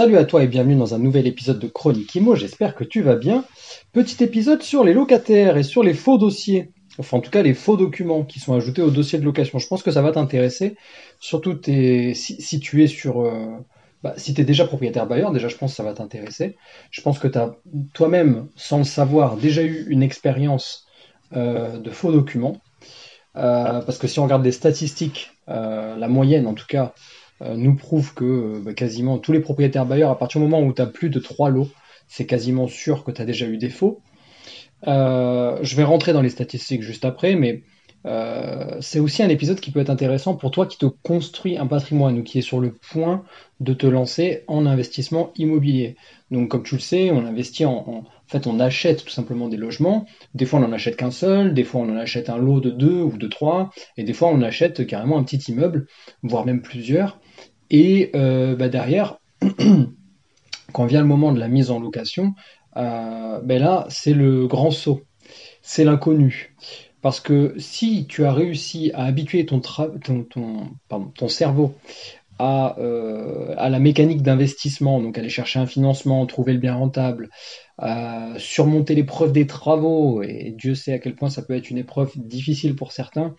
Salut à toi et bienvenue dans un nouvel épisode de Chronique Imo, j'espère que tu vas bien. Petit épisode sur les locataires et sur les faux dossiers, enfin en tout cas les faux documents qui sont ajoutés au dossier de location. Je pense que ça va t'intéresser, surtout si, tu es sur... Euh, bah, si tu déjà propriétaire bailleur, déjà je pense que ça va t'intéresser. Je pense que tu as toi-même, sans le savoir, déjà eu une expérience euh, de faux documents. Euh, parce que si on regarde les statistiques, la moyenne en tout cas, nous prouve que euh, bah, quasiment tous les propriétaires bailleurs, à partir du moment où tu as plus de trois lots, c'est quasiment sûr que tu as déjà eu des faux. Euh, je vais rentrer dans les statistiques juste après, mais c'est aussi un épisode qui peut être intéressant pour toi qui te construit un patrimoine ou qui est sur le point de te lancer en investissement immobilier. Donc, comme tu le sais, on investit en, en, fait, on achète tout simplement des logements. Des fois, on n'en achète qu'un seul, des fois, on en achète un lot de deux ou de trois, et des fois, on achète carrément un petit immeuble, voire même plusieurs. Et euh, bah, derrière, quand vient le moment de la mise en location, euh, ben là, c'est le grand saut, c'est l'inconnu. Parce que si tu as réussi à habituer ton, cerveau euh, à, la mécanique d'investissement, donc aller chercher un financement, trouver le bien rentable, surmonter l'épreuve des travaux, et Dieu sait à quel point ça peut être une épreuve difficile pour certains,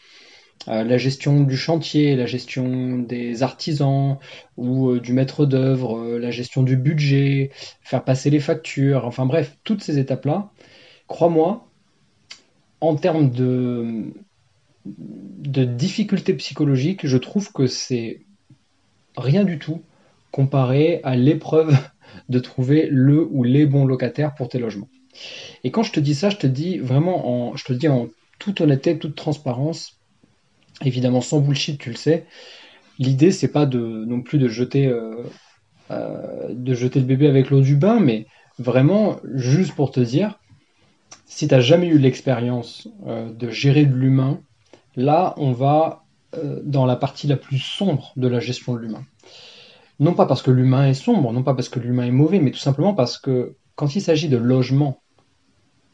euh, la gestion du chantier, la gestion des artisans ou euh, du maître d'œuvre, euh, la gestion du budget, faire passer les factures, enfin bref, toutes ces étapes-là, crois-moi, en termes de, de difficultés psychologiques, je trouve que c'est rien du tout comparé à l'épreuve de trouver le ou les bons locataires pour tes logements. Et quand je te dis ça, je te dis vraiment en, je te dis en toute honnêteté, toute transparence, évidemment sans bullshit, tu le sais. L'idée, c'est pas de non plus de jeter, euh, euh, de jeter le bébé avec l'eau du bain, mais vraiment juste pour te dire, si tu n'as jamais eu l'expérience euh, de gérer de l'humain, là, on va dans la partie la plus sombre de la gestion de l'humain. Non pas parce que l'humain est sombre, non pas parce que l'humain est mauvais, mais tout simplement parce que quand il s'agit de logement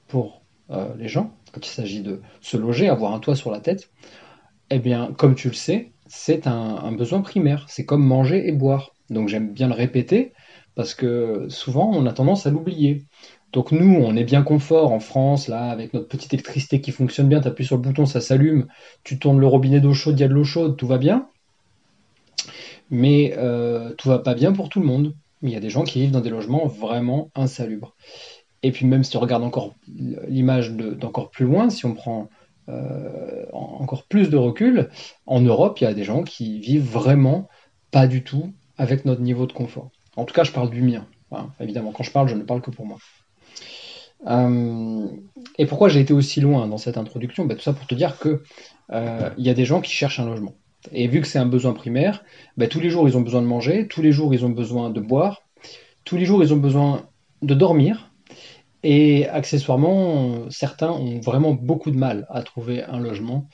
pour les gens, quand il s'agit de se loger, avoir un toit sur la tête, eh bien, comme tu le sais, c'est un, besoin primaire. C'est comme manger et boire. Donc j'aime bien le répéter parce que souvent on a tendance à l'oublier. Donc nous, on est bien confort en France, là, avec notre petite électricité qui fonctionne bien, tu appuies sur le bouton, ça s'allume, tu tournes le robinet d'eau chaude, il y a de l'eau chaude, tout va bien. Mais euh, tout va pas bien pour tout le monde. Il y a des gens qui vivent dans des logements vraiment insalubres. Et puis même si tu regardes encore l'image d'encore plus loin, si on prend euh, encore plus de recul, en Europe, il y a des gens qui vivent vraiment pas du tout avec notre niveau de confort. En tout cas, je parle du mien. évidemment, quand je parle, je ne parle que pour moi. Euh, et pourquoi j'ai été aussi loin dans cette introduction? Ben, Tout ça pour te dire que euh, il y a des gens qui cherchent un logement. Et vu que c'est un besoin primaire, ben, tous les jours ils ont besoin de manger, tous les jours ils ont besoin de boire, tous les jours ils ont besoin de dormir, et accessoirement, certains ont vraiment beaucoup de mal à trouver un logement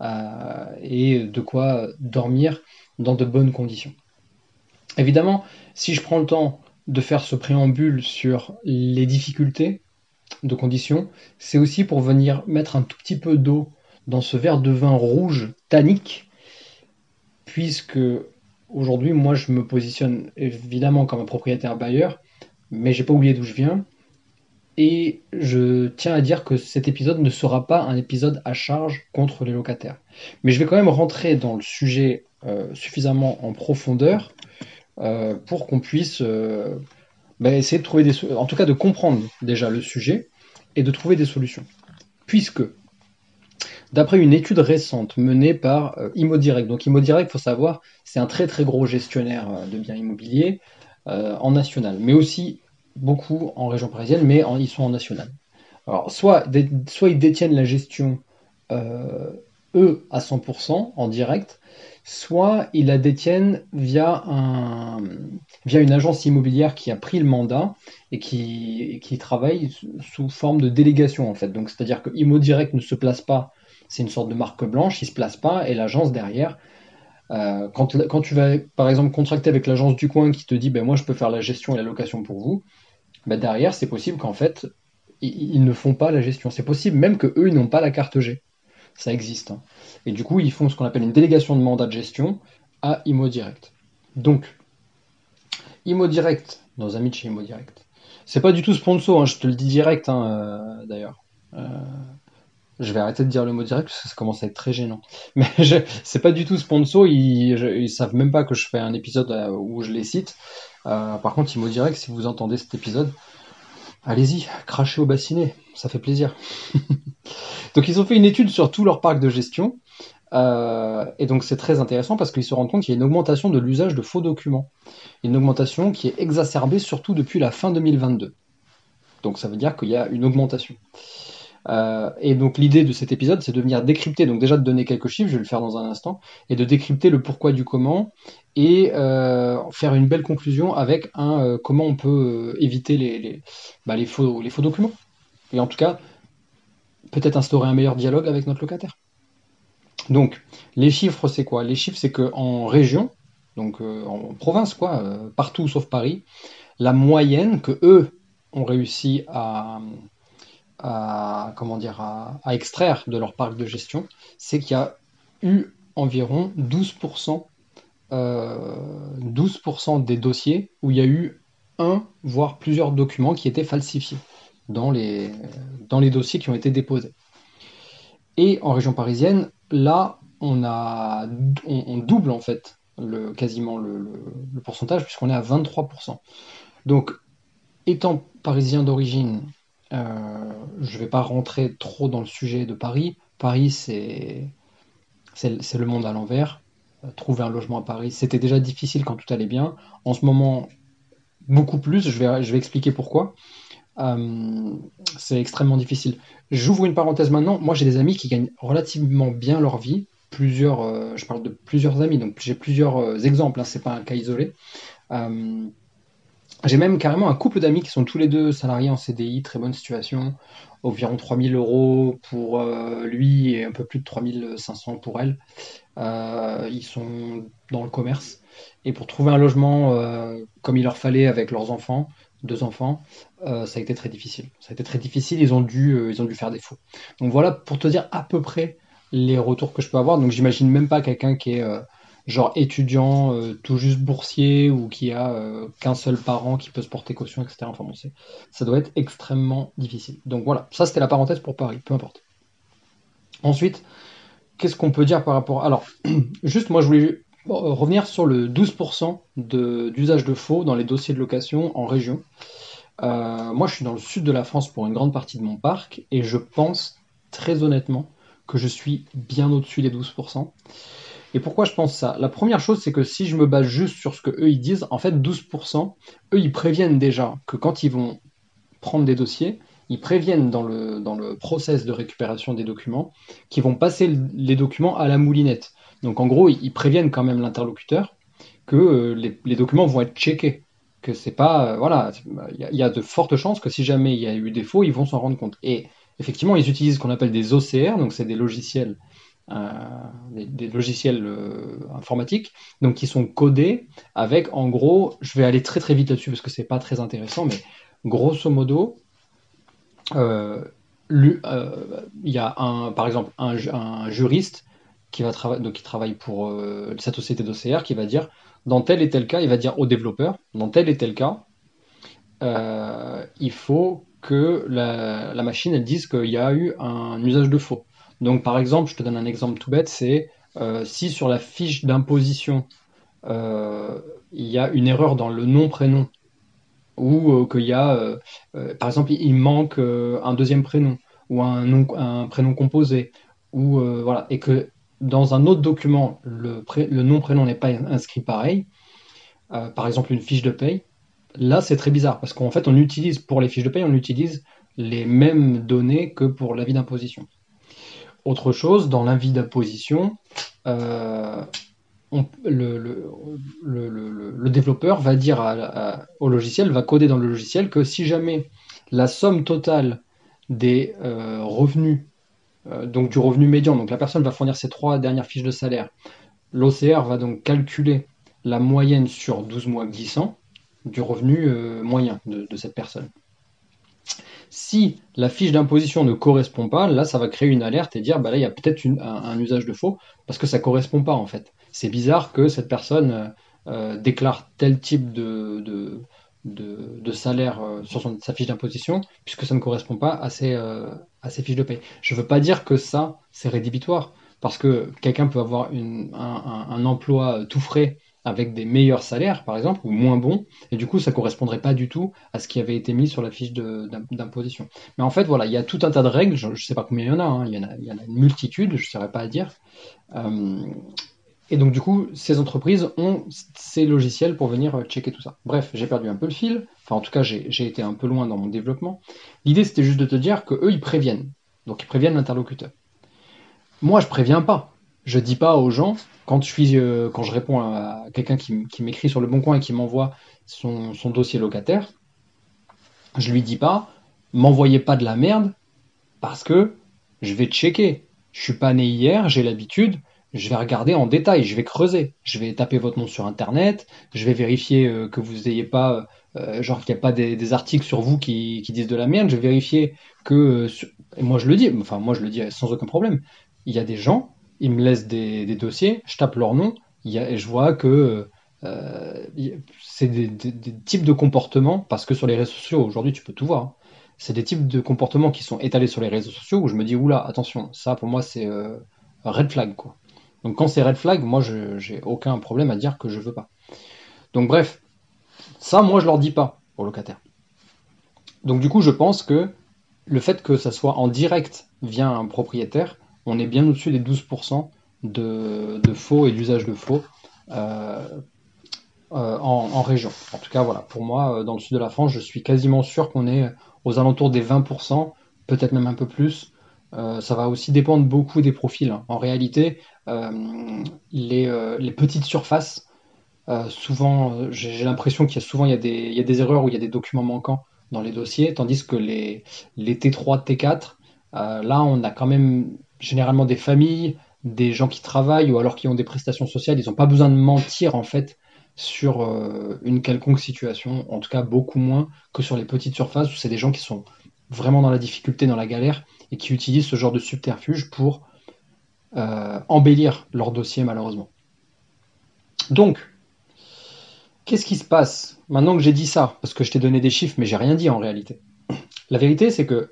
euh, et de quoi dormir dans de bonnes conditions. Évidemment, si je prends le temps de faire ce préambule sur les difficultés de conditions, c'est aussi pour venir mettre un tout petit peu d'eau dans ce verre de vin rouge tannique, puisque aujourd'hui, moi, je me positionne évidemment comme un propriétaire bailleur, mais j'ai pas oublié d'où je viens, et je tiens à dire que cet épisode ne sera pas un épisode à charge contre les locataires. Mais je vais quand même rentrer dans le sujet euh, suffisamment en profondeur euh, pour qu'on puisse euh, bah, essayer de trouver des en tout cas de comprendre déjà le sujet et de trouver des solutions. Puisque, d'après une étude récente menée par Immodirect, donc Immodirect, il faut savoir, c'est un très très gros gestionnaire de biens immobiliers en national, mais aussi beaucoup en région parisienne, mais ils sont en national. Alors, soit, soit ils détiennent la gestion euh, eux à 100% en direct, soit ils la détiennent via, un, via une agence immobilière qui a pris le mandat et qui, qui travaille sous forme de délégation en fait. Donc c'est-à-dire que Imo Direct ne se place pas, c'est une sorte de marque blanche, il se place pas et l'agence derrière. Euh, quand, tu vas par exemple contracter avec l'agence du coin qui te dit ben moi je peux faire la gestion et la location pour vous, ben derrière c'est possible qu'en fait ils, ne font pas la gestion. C'est possible même que eux ils n'ont pas la carte G ça existe. Hein. Et du coup, ils font ce qu'on appelle une délégation de mandat de gestion à Imo Direct. Donc, Imo Direct, nos amis de chez Imo Direct, c'est pas du tout sponsor, hein, je te le dis direct hein, euh, d'ailleurs. Euh, je vais arrêter de dire le mot direct parce que ça commence à être très gênant. Mais c'est pas du tout sponsor, ils, ils, savent même pas que je fais un épisode euh, où je les cite. par contre, Imo Direct, si vous entendez cet épisode, allez-y, crachez au bassinet, ça fait plaisir. donc ils ont fait une étude sur tout leur parc de gestion, euh, et donc c'est très intéressant parce qu'ils se rendent compte qu'il y a une augmentation de l'usage de faux documents, une augmentation qui est exacerbée surtout depuis la fin 2022. Donc ça veut dire qu'il y a une augmentation. Euh, et donc l'idée de cet épisode, c'est de venir décrypter, donc déjà de donner quelques chiffres, je vais le faire dans un instant, et de décrypter le pourquoi du comment, et euh, faire une belle conclusion avec un euh, comment on peut éviter bah, les, faux, les faux documents. Et en tout cas, peut-être instaurer un meilleur dialogue avec notre locataire. Donc, les chiffres, c'est quoi? Les chiffres, c'est qu'en région, donc en province, quoi, partout sauf Paris, la moyenne que eux ont réussi à, à, comment dire, à, extraire de leur parc de gestion, c'est qu'il y a eu environ 12%, 12% euh, des dossiers où il y a eu un, voire plusieurs documents qui étaient falsifiés dans les, dans les dossiers qui ont été déposés. Et en région parisienne, là, on, a, on, double en fait le, quasiment le pourcentage puisqu'on est à 23%. Donc, étant parisien d'origine euh, je ne vais pas rentrer trop dans le sujet de Paris. Paris, c'est le monde à l'envers. Euh, trouver un logement à Paris, c'était déjà difficile quand tout allait bien. En ce moment, beaucoup plus. Je vais, je vais expliquer pourquoi. Euh, c'est extrêmement difficile. J'ouvre une parenthèse maintenant. Moi, j'ai des amis qui gagnent relativement bien leur vie. Plusieurs, je parle de plusieurs amis, donc j'ai plusieurs exemples. Hein, c'est pas un cas isolé. J'ai même carrément un couple d'amis qui sont tous les deux salariés en CDI, très bonne situation, environ 3000 euros pour euh, lui et un peu plus de 3500 pour elle. Euh, ils sont dans le commerce. Et pour trouver un logement euh, comme il leur fallait avec leurs enfants, deux enfants, ça a été très difficile. Ça a été très difficile, ils ont dû, ils ont dû faire des faux. Donc voilà pour te dire à peu près les retours que je peux avoir. Donc j'imagine même pas quelqu'un qui est genre étudiant euh, tout juste boursier ou qui a euh, qu'un seul parent qui peut se porter caution, etc. Enfin bon, ça doit être extrêmement difficile. Donc voilà, ça c'était la parenthèse pour Paris, peu importe. Ensuite, qu'est-ce qu'on peut dire par rapport... Alors, juste moi je voulais euh, revenir sur le 12% d'usage de, faux dans les dossiers de location en région. moi je suis dans le sud de la France pour une grande partie de mon parc et je pense très honnêtement que je suis bien au-dessus des 12%. Et pourquoi je pense ça? La première chose, c'est que si je me base juste sur ce que eux ils disent, en fait 12%, eux ils préviennent déjà que quand ils vont prendre des dossiers, ils préviennent dans le, dans le process de récupération des documents qu'ils vont passer les documents à la moulinette. Donc en gros, ils préviennent quand même l'interlocuteur que euh, les, documents vont être checkés. Que c'est pas. Euh, voilà, il y, a de fortes chances que si jamais il y a eu des faux, ils vont s'en rendre compte. Et effectivement, ils utilisent ce qu'on appelle des OCR, donc c'est des logiciels des, logiciels euh, informatiques, donc qui sont codés avec, en gros, je vais aller très très vite là-dessus parce que c'est pas très intéressant, mais grosso modo, euh, euh, il y a un, par exemple un, juriste qui va travaille pour cette société d'OCR, qui va dire dans tel et tel cas, il va dire au développeur, dans tel et tel cas, il faut que la, machine dise qu'il y a eu un usage de faux. Donc par exemple, je te donne un exemple tout bête, c'est euh, si sur la fiche d'imposition, euh, il y a une erreur dans le nom-prénom, ou euh, qu'il y a, par exemple, il manque un deuxième prénom, ou un, nom, un prénom composé, ou voilà, et que dans un autre document, le, le nom-prénom n'est pas inscrit pareil, par exemple une fiche de paye, là c'est très bizarre, parce qu'en fait on utilise, pour les fiches de paye, on utilise les mêmes données que pour l'avis d'imposition. Autre chose, dans l'invite d'imposition, euh, le, développeur va dire au logiciel, va coder dans le logiciel que si jamais la somme totale des euh, revenus, euh, donc du revenu médian, donc la personne va fournir ses trois dernières fiches de salaire, l'OCR va donc calculer la moyenne sur 12 mois glissants du revenu moyen de cette personne. Si la fiche d'imposition ne correspond pas, là, ça va créer une alerte et dire, bah là, il y a peut-être un, usage de faux, parce que ça correspond pas, en fait. C'est bizarre que cette personne euh, déclare tel type de, de, salaire euh, sur sa fiche d'imposition, puisque ça ne correspond pas à ses, euh, à ses fiches de paie. Je ne veux pas dire que ça, c'est rédhibitoire, parce que quelqu'un peut avoir un, emploi tout frais avec des meilleurs salaires, par exemple, ou moins bons, et du coup, ça correspondrait pas du tout à ce qui avait été mis sur la fiche d'imposition. Mais en fait, voilà, il y a tout un tas de règles, je ne sais pas combien il y en a, hein, il, y en a il, y en a, une multitude, je ne saurais pas dire. Euh, et donc, du coup, ces entreprises ont ces logiciels pour venir checker tout ça. Bref, j'ai perdu un peu le fil, enfin, en tout cas, j'ai été un peu loin dans mon développement. L'idée, c'était juste de te dire que eux, ils préviennent. Donc, ils préviennent l'interlocuteur. Moi, je préviens pas. Je dis pas aux gens, quand je, euh, réponds à quelqu'un qui, m'écrit sur le bon coin et qui m'envoie son, dossier locataire, je lui dis pas, m'envoyez pas de la merde parce que je vais checker. Je suis pas né hier, j'ai l'habitude, je vais regarder en détail, je vais creuser, je vais taper votre nom sur internet, je vais vérifier euh, que vous n'ayez pas, euh, genre qu'il n'y a pas des, articles sur vous qui, disent de la merde, je vais vérifier que, moi je le dis, enfin moi je le dis sans aucun problème, il y a des gens ils me laissent des, dossiers, je tape leur nom, et je vois que euh, c'est des, types de comportements, parce que sur les réseaux sociaux, aujourd'hui, tu peux tout voir. Hein. c'est des types de comportements qui sont étalés sur les réseaux sociaux où je me dis, oula, attention, ça pour moi c'est euh, red flag. Quoi. Donc quand c'est red flag, moi je j'ai aucun problème à dire que je veux pas. Donc bref, ça moi je leur dis pas aux locataires. Donc du coup je pense que le fait que ça soit en direct via un propriétaire, on est bien au-dessus des 12% de, faux et d'usage de faux euh, euh, en, région. En tout cas, voilà, pour moi, euh, dans le sud de la France, je suis quasiment sûr qu'on est aux alentours des 20%, peut-être même un peu plus. ça va aussi dépendre beaucoup des profils. Hein. En réalité, les, petites surfaces, souvent, j'ai l'impression qu'il y a souvent des, erreurs ou il y a des documents manquants dans les dossiers, tandis que les T3, T4, là, on a quand même généralement des familles, des gens qui travaillent ou alors qui ont des prestations sociales, ils n'ont pas besoin de mentir en fait sur euh, une quelconque situation, en tout cas beaucoup moins que sur les petites surfaces où c'est des gens qui sont vraiment dans la difficulté, dans la galère et qui utilisent ce genre de subterfuge pour euh, embellir leur dossier malheureusement. Donc, qu'est-ce qui se passe maintenant que j'ai dit ça? Parce que je t'ai donné des chiffres, mais j'ai rien dit en réalité. La vérité, c'est que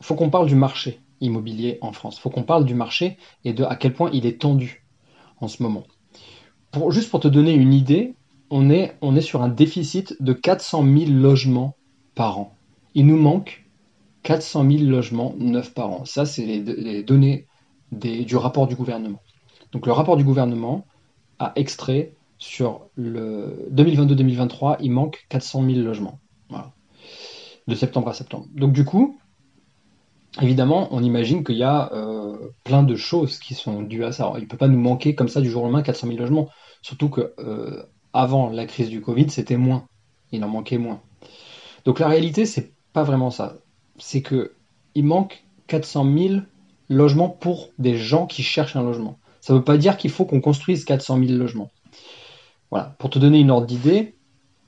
faut qu'on parle du marché immobilier en France. Il faut qu'on parle du marché et de à quel point il est tendu en ce moment. Juste pour te donner une idée, on est, on est sur un déficit de 400 000 logements par an. Il nous manque 400 000 logements neufs par an. Ça, c'est les, données du rapport du gouvernement. Donc le rapport du gouvernement a extrait sur le 2022-2023, il manque 400 000 logements. De septembre à septembre. Donc du coup, évidemment, on imagine qu'il y a euh, plein de choses qui sont dues à ça. il ne peut pas nous manquer comme ça du jour au lendemain 400 000 logements. Surtout que euh, avant la crise du Covid, c'était moins. Il en manquait moins. Donc la réalité, c'est pas vraiment ça. C'est que il manque 400 000 logements pour des gens qui cherchent un logement. Ça ne veut pas dire qu'il faut qu'on construise 400 000 logements. Voilà. Pour te donner une ordre d'idée,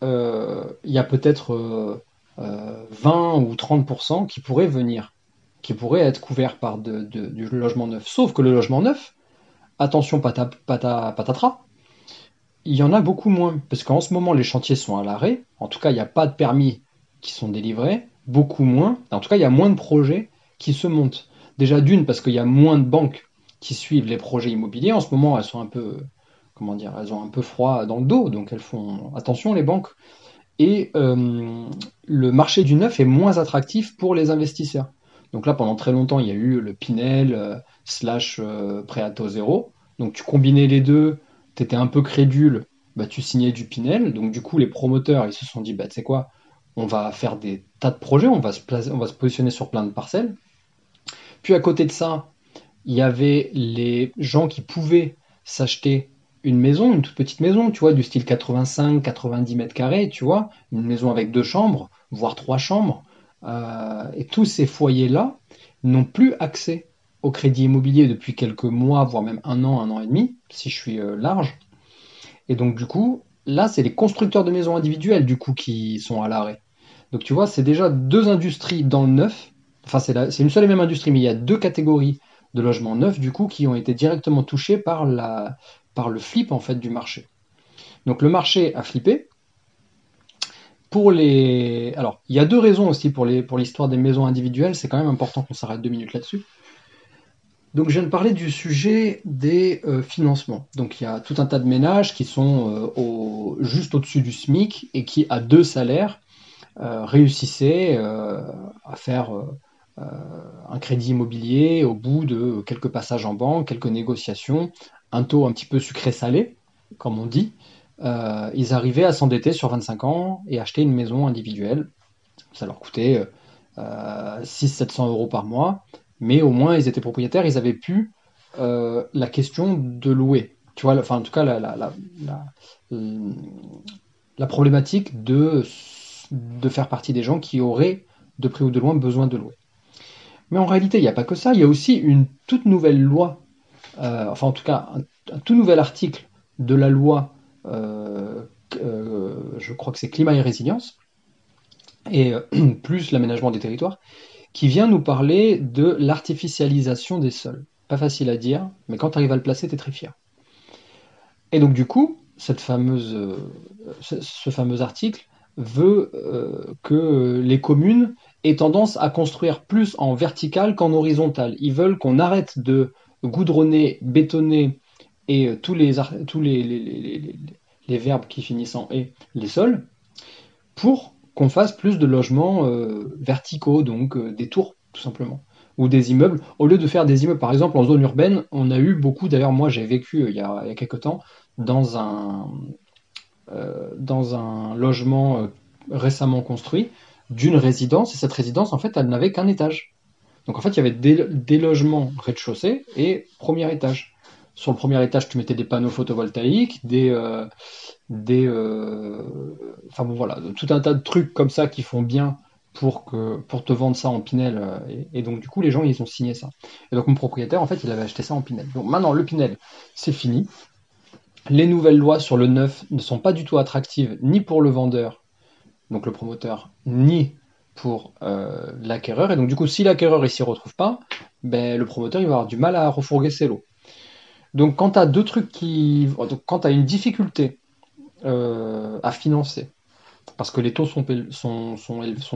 euh, il y a peut-être 20 ou 30% qui pourraient venir qui pourraient être couverts par du logement neuf. Sauf que le logement neuf, attention pata, patatras, il y en a beaucoup moins. Parce qu'en ce moment, les chantiers sont à l'arrêt. En tout cas, il n'y a pas de permis qui sont délivrés. Beaucoup moins. En tout cas, il y a moins de projets qui se montent. Déjà d'une, parce qu'il y a moins de banques qui suivent les projets immobiliers. En ce moment, elles sont un peu, comment dire, elles ont un peu froid dans le dos. Donc elles font attention, les banques. Et euh, le marché du neuf est moins attractif pour les investisseurs. Donc là, pendant très longtemps, il y a eu le Pinel euh, slash euh, Préato zéro. Donc tu combinais les deux, tu étais un peu crédule, bah, tu signais du Pinel. Donc du coup, les promoteurs, ils se sont dit, bah, tu sais quoi, on va faire des tas de projets, on va, se on va se positionner sur plein de parcelles. Puis à côté de ça, il y avait les gens qui pouvaient s'acheter une maison, une toute petite maison, tu vois, du style 85, 90 mètres carrés, tu vois, une maison avec deux chambres, voire trois chambres. Euh, et tous ces foyers-là n'ont plus accès au crédit immobilier depuis quelques mois, voire même un an, un an et demi, si je suis euh, large. Et donc, du coup, là, c'est les constructeurs de maisons individuelles, du coup, qui sont à l'arrêt. Donc, tu vois, c'est déjà deux industries dans le neuf. Enfin, c'est une seule et même industrie, mais il y a deux catégories de logements neufs, du coup, qui ont été directement touchés par, le flip, en fait, du marché. Donc, le marché a flippé. Pour les... Alors, il y a deux raisons aussi pour l'histoire pour des maisons individuelles. C'est quand même important qu'on s'arrête deux minutes là-dessus. Donc je viens de parler du sujet des euh, financements. Donc il y a tout un tas de ménages qui sont euh, juste au-dessus du SMIC et qui, à deux salaires, euh, réussissaient à faire un crédit immobilier au bout de quelques passages en banque, quelques négociations, un taux un petit peu sucré-salé, comme on dit. Ils arrivaient à s'endetter sur 25 ans et acheter une maison individuelle. Ça leur coûtait 600-700 euros par mois mais au moins ils étaient propriétaires, ils avaient pu euh, la question de louer. Tu vois, enfin en tout cas la, problématique de, faire partie des gens qui auraient de près ou de loin besoin de louer. Mais en réalité, il n'y a pas que ça, il y a aussi une toute nouvelle loi, euh, enfin en tout cas un, tout nouvel article de la loi, euh, je crois que c'est climat et résilience, et plus l'aménagement des territoires, qui vient nous parler de l'artificialisation des sols. Pas facile à dire, mais quand tu arrives à le placer, tu es très fier. Et donc du coup, cette euh, ce, fameux article veut euh, que les communes aient tendance à construire plus en vertical qu'en horizontal. Ils veulent qu'on arrête de goudronner, bétonner et euh, tous les, tous les, les, les verbes qui finissent en et les sols pour qu'on fasse plus de logements euh, verticaux, donc euh, des tours tout simplement, ou des immeubles. Au lieu de faire des immeubles, par exemple en zone urbaine, on a eu beaucoup, d'ailleurs moi j'ai vécu il, y a, il quelques temps dans un, dans un logement récemment construit d'une résidence, et cette résidence en fait elle n'avait qu'un étage. Donc en fait il y avait des, des logements rez-de-chaussée et premier étage. Sur le premier étage, tu mettais des panneaux photovoltaïques, des, des, euh, enfin bon voilà, tout un tas de trucs comme ça qui font bien pour te vendre ça en Pinel euh, et, donc du coup les gens ils ont signé ça. Et donc mon propriétaire en fait il avait acheté ça en Pinel. Donc maintenant le Pinel c'est fini. Les nouvelles lois sur le neuf ne sont pas du tout attractives ni pour le vendeur, donc le promoteur, ni pour euh, l'acquéreur. Et donc du coup si l'acquéreur il s'y retrouve pas, ben le promoteur il va avoir du mal à refourguer ses lots. Donc quand tu as deux trucs qui, donc, quand tu une difficulté euh, à financer. Parce que les taux sont,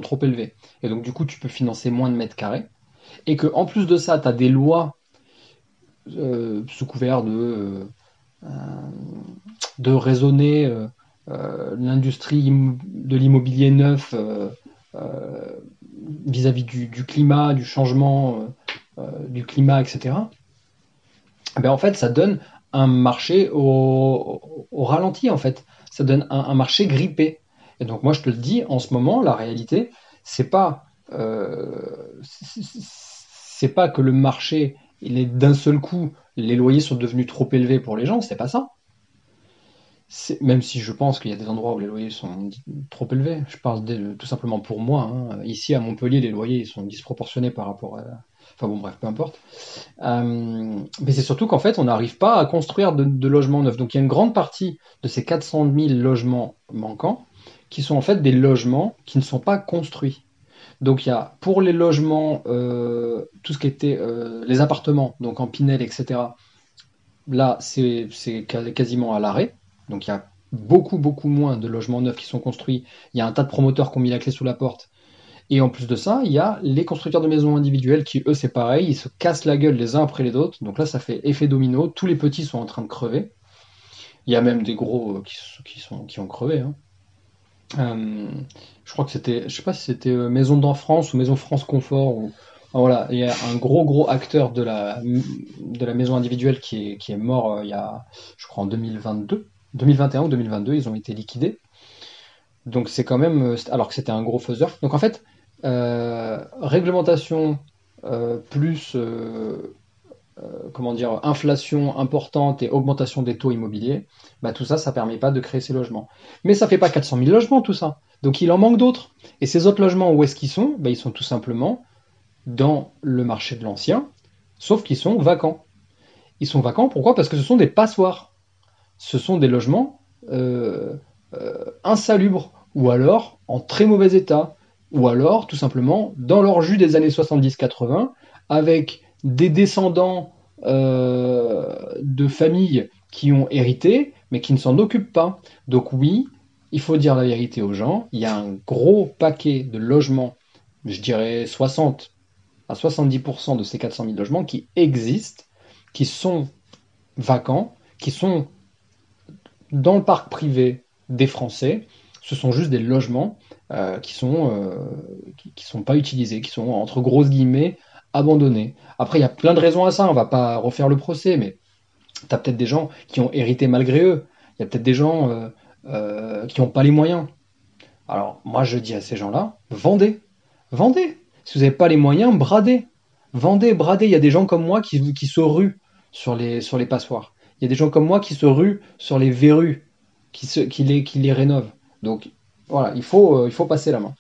trop élevés. Et donc, du coup, tu peux financer moins de mètres carrés. Et que en plus de ça, tu as des lois euh, sous couvert de, euh, de raisonner l'industrie de l'immobilier neuf vis-à-vis du, climat, du changement du climat, etc. Ben en fait, ça donne un marché au, ralenti, en fait ça donne un, marché grippé. Et donc moi je te le dis, en ce moment, la réalité, c'est pas euh, c'est pas que le marché il est d'un seul coup, les loyers sont devenus trop élevés pour les gens, c'est pas ça. Même si je pense qu'il y a des endroits où les loyers sont trop élevés, je parle tout simplement pour moi. Hein. Ici à Montpellier, les loyers sont disproportionnés par rapport à, Enfin bon, bref, peu importe. Euh, mais c'est surtout qu'en fait, on n'arrive pas à construire de, logements neufs. Donc il y a une grande partie de ces 400 000 logements manquants qui sont en fait des logements qui ne sont pas construits. Donc il y a pour les logements, euh, tout ce qui était euh, les appartements, donc en Pinel, etc. Là, c'est quasiment à l'arrêt. Donc il y a beaucoup, beaucoup moins de logements neufs qui sont construits. Il y a un tas de promoteurs qui ont mis la clé sous la porte et en plus de ça, il y a les constructeurs de maisons individuelles qui, eux, c'est pareil, ils se cassent la gueule les uns après les autres. Donc là, ça fait effet domino. Tous les petits sont en train de crever. Il y a même des gros euh, qui, qui ont crevé. Hein. Euh, je crois que c'était, je sais pas si c'était euh, Maison d'Enfance ou Maison France Confort. Voilà, il y a un gros gros acteur de la, de la maison individuelle qui est, qui est mort il y a, je crois, en 2022. 2021 ou 2022, ils ont été liquidés. Donc c'est quand même, alors que c'était un gros faiseur. Donc en fait, réglementation euh, plus euh, comment dire, inflation importante et augmentation des taux immobiliers, bah, tout ça, ça permet pas de créer ces logements. Mais ça fait pas 400 000 logements, tout ça. Donc il en manque d'autres. Et ces autres logements, où est-ce qu'ils sont? Bah, Ils sont tout simplement dans le marché de l'ancien, sauf qu'ils sont vacants. Ils sont vacants, pourquoi? Parce que ce sont des passoires. Ce sont des logements euh, euh, insalubres, ou alors en très mauvais état, ou alors tout simplement dans leur jus des années 70-80, avec des descendants euh, de familles qui ont hérité, mais qui ne s'en occupent pas. Donc oui, il faut dire la vérité aux gens, il y a un gros paquet de logements, je dirais 60 à 70% de ces 400 000 logements qui existent, qui sont vacants, qui sont dans le parc privé des Français. Ce sont juste des logements euh, qui sont euh, sont pas utilisés, qui sont entre grosses guillemets abandonnés. Après, il y a plein de raisons à ça. On va pas refaire le procès, mais tu as peut-être des gens qui ont hérité malgré eux. Il y a peut-être des gens euh, qui n'ont pas les moyens. Alors, moi, je dis à ces gens-là, vendez, vendez. Si vous n'avez pas les moyens, bradez. Vendez, bradez. Il y a des gens comme moi qui, qui se ruent sur les, sur les passoires. Il y a des gens comme moi qui se ruent sur les verrues, qui, se, qui, les, qui les rénovent. Donc voilà, il faut, euh, il faut passer la main.